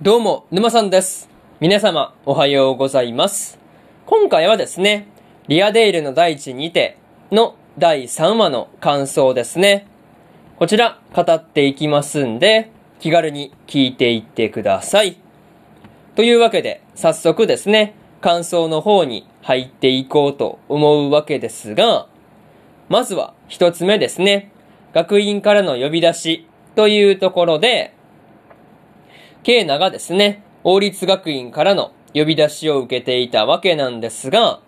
どうも、沼さんです。皆様、おはようございます。今回はですね、リアデイルの大地にての第3話の感想ですね。こちら、語っていきますんで、気軽に聞いていってください。というわけで、早速ですね、感想の方に入っていこうと思うわけですが、まずは一つ目ですね、学院からの呼び出しというところで、ケイナがですね、王立学院からの呼び出しを受けていたわけなんですが、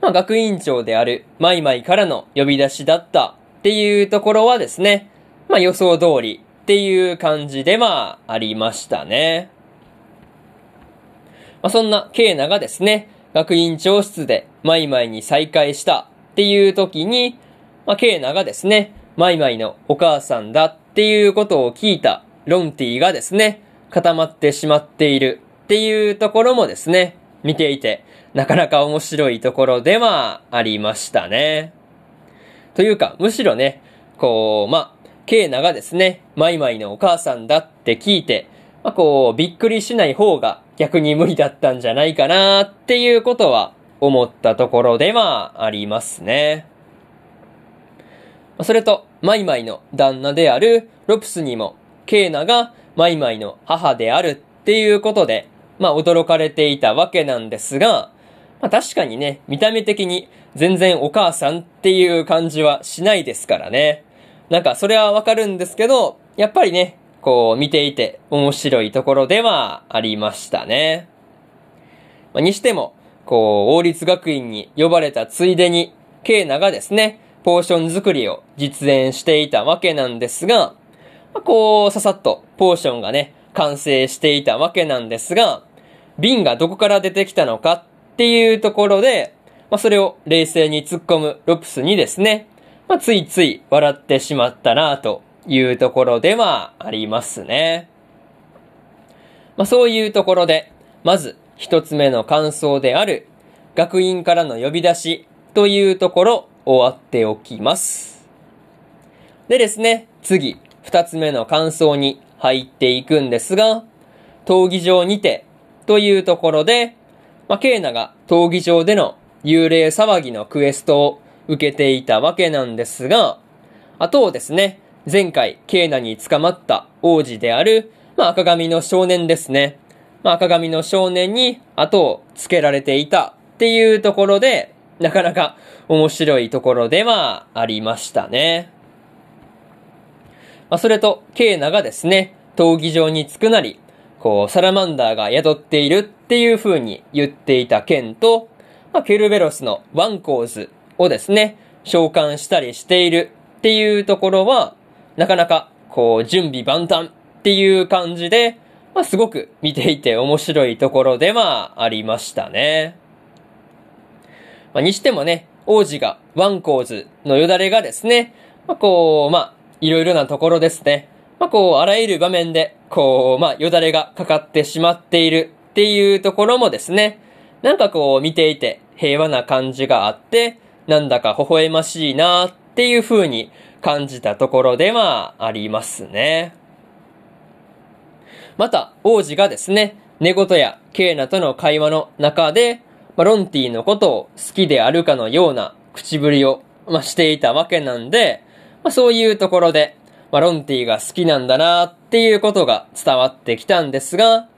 まあ、学院長であるマイマイからの呼び出しだったっていうところはですね、まあ予想通りっていう感じでまありましたね。まあ、そんなケイナがですね、学院長室でマイマイに再会したっていう時に、まあ、ケイナがですね、マイマイのお母さんだっていうことを聞いたロンティがですね、固まってしまっているっていうところもですね、見ていて、なかなか面白いところではありましたね。というか、むしろね、こう、まあ、ケイナがですね、マイマイのお母さんだって聞いて、ま、こう、びっくりしない方が逆に無理だったんじゃないかなっていうことは思ったところではありますね。それと、マイマイの旦那であるロプスにも、ケイナがマイマイの母であるっていうことで、まあ驚かれていたわけなんですが、まあ確かにね、見た目的に全然お母さんっていう感じはしないですからね。なんかそれはわかるんですけど、やっぱりね、こう見ていて面白いところではありましたね。まあ、にしても、こう、王立学院に呼ばれたついでに、ケイナがですね、ポーション作りを実演していたわけなんですが、こう、ささっとポーションがね、完成していたわけなんですが、瓶がどこから出てきたのかっていうところで、まあ、それを冷静に突っ込むロプスにですね、まあ、ついつい笑ってしまったなというところではありますね。まあ、そういうところで、まず一つ目の感想である、学院からの呼び出しというところ終わっておきます。でですね、次、二つ目の感想に入っていくんですが、闘技場にてというところで、まあ、ケイナが闘技場での幽霊騒ぎのクエストを受けていたわけなんですが、あとですね、前回ケイナに捕まった王子である、まあ、赤髪の少年ですね。まあ、赤髪の少年に後をつけられていたっていうところで、なかなか面白いところではありましたね。まあ、それと、ケイナがですね、闘技場に着くなり、こう、サラマンダーが宿っているっていう風に言っていた件と、まあ、ケルベロスのワンコーズをですね、召喚したりしているっていうところは、なかなか、こう、準備万端っていう感じで、まあ、すごく見ていて面白いところではありましたね。まあ、にしてもね、王子がワンコーズのよだれがですね、まあ、こう、まあ、いろいろなところですね。まあ、こう、あらゆる場面で、こう、まあ、よだれがかかってしまっているっていうところもですね、なんかこう、見ていて平和な感じがあって、なんだか微笑ましいなっていう風に感じたところではありますね。また、王子がですね、寝言やケイナとの会話の中で、まあ、ロンティのことを好きであるかのような口ぶりを、まあ、していたわけなんで、まあ、そういうところで、まあ、ロンティが好きなんだなっていうことが伝わってきたんですが、ま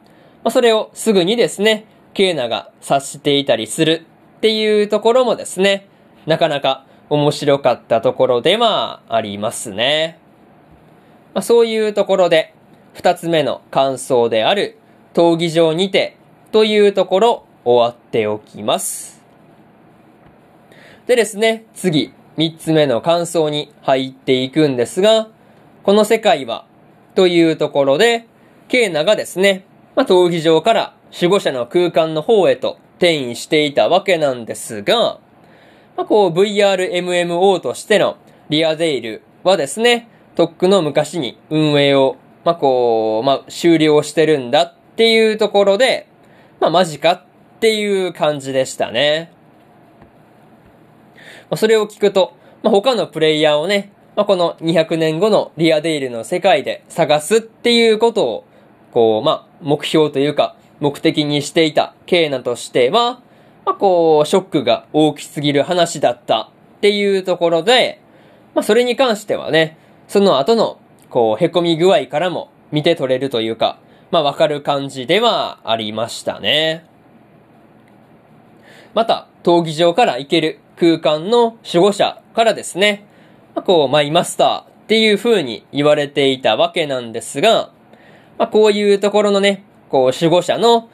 あ、それをすぐにですね、ケイナが察していたりするっていうところもですね、なかなか面白かったところではありますね。まあ、そういうところで、二つ目の感想である、闘技場にてというところ終わっておきます。でですね、次、三つ目の感想に入っていくんですが、この世界は、というところで、ケイナがですね、まあ、闘技場から守護者の空間の方へと転移していたわけなんですが、まあ、こう VRMMO としてのリアデイルはですね、とっくの昔に運営を、まあ、こう、まあ、終了してるんだっていうところで、まあ、マジかっていう感じでしたね。まあ、それを聞くと、まあ、他のプレイヤーをね、まあ、この200年後のリアデイルの世界で探すっていうことを、こう、まあ、目標というか、目的にしていたケイナとしては、まあ、こう、ショックが大きすぎる話だったっていうところで、まあ、それに関してはね、その後の、こう、凹み具合からも見て取れるというか、まあ、わかる感じではありましたね。また、闘技場から行ける空間の守護者からですね、まあ、こう、マイマスターっていう風に言われていたわけなんですが、まあ、こういうところのね、こう、守護者の、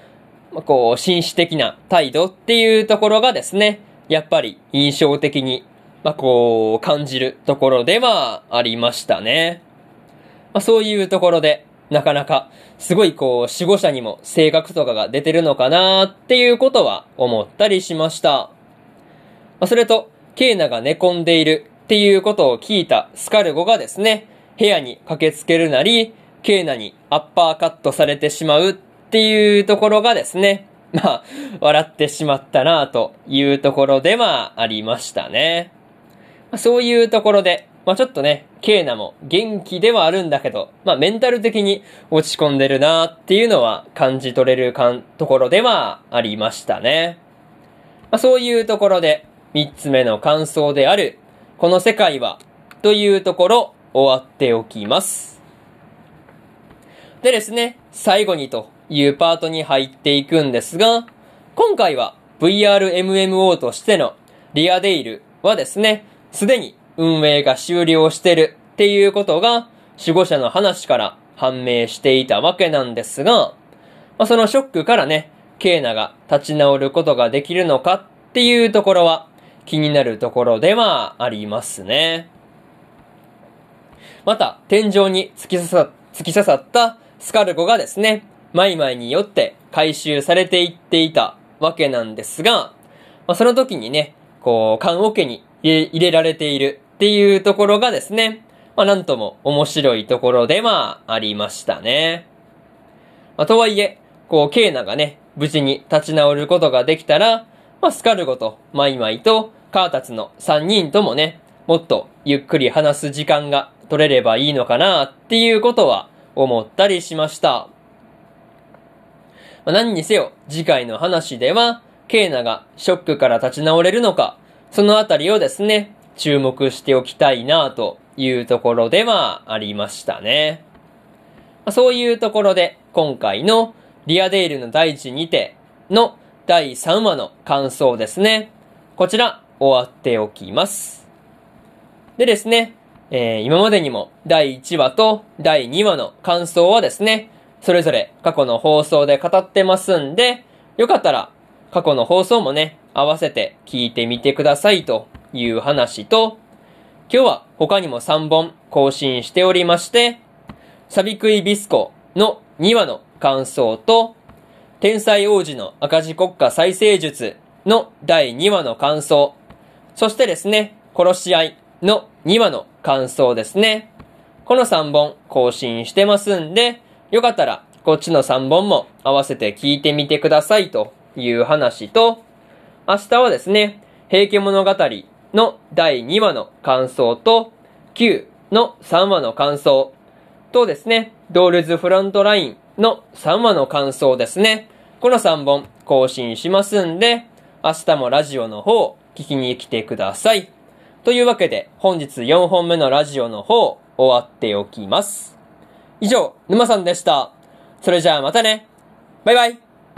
まあ、こう、紳士的な態度っていうところがですね、やっぱり印象的に、まあ、こう、感じるところではありましたね。まあ、そういうところで、なかなか、すごいこう、守護者にも性格とかが出てるのかなっていうことは思ったりしました。まあ、それと、ケイナが寝込んでいるっていうことを聞いたスカルゴがですね、部屋に駆けつけるなり、ケイナにアッパーカットされてしまうっていうところがですね、まあ、笑ってしまったなというところではありましたね。まあ、そういうところで、まあちょっとね、ケイナも元気ではあるんだけど、まあメンタル的に落ち込んでるなっていうのは感じ取れるかんところではありましたね。まあそういうところで、三つ目の感想である、この世界は、というところ、終わっておきます。でですね、最後にというパートに入っていくんですが、今回は VRMMO としてのリアデイルはですね、すでに運営が終了してるっていうことが守護者の話から判明していたわけなんですが、まあ、そのショックからね、ケーナが立ち直ることができるのかっていうところは気になるところではありますね。また、天井に突き刺さ突き刺さったスカルコがですね、マイマイによって回収されていっていたわけなんですが、まあ、その時にね、こう、缶桶に入れられているっていうところがですね、まあ、なんとも面白いところではありましたね。まあ、とはいえ、こう、ケイナがね、無事に立ち直ることができたら、まあ、スカルゴとマイマイとカータツの3人ともね、もっとゆっくり話す時間が取れればいいのかなっていうことは思ったりしました。まあ、何にせよ、次回の話では、ケイナがショックから立ち直れるのか、そのあたりをですね、注目しておきたいなというところではありましたね。まあ、そういうところで、今回のリアデールの大地にての第3話の感想ですね。こちら、終わっておきます。でですね、えー、今までにも第1話と第2話の感想はですね、それぞれ過去の放送で語ってますんで、よかったら過去の放送もね、合わせて聞いてみてくださいという話と、今日は他にも3本更新しておりまして、サビクイビスコの2話の感想と、天才王子の赤字国家再生術の第2話の感想、そしてですね、殺し合いの2話の感想ですね。この3本更新してますんで、よかったらこっちの3本も合わせて聞いてみてくださいという話と、明日はですね、平家物語の第2話の感想と、9の3話の感想とですね、ドールズフロントラインの3話の感想ですね。この3本更新しますんで、明日もラジオの方聞きに来てください。というわけで、本日4本目のラジオの方、終わっておきます。以上、沼さんでした。それじゃあまたね。バイバイ。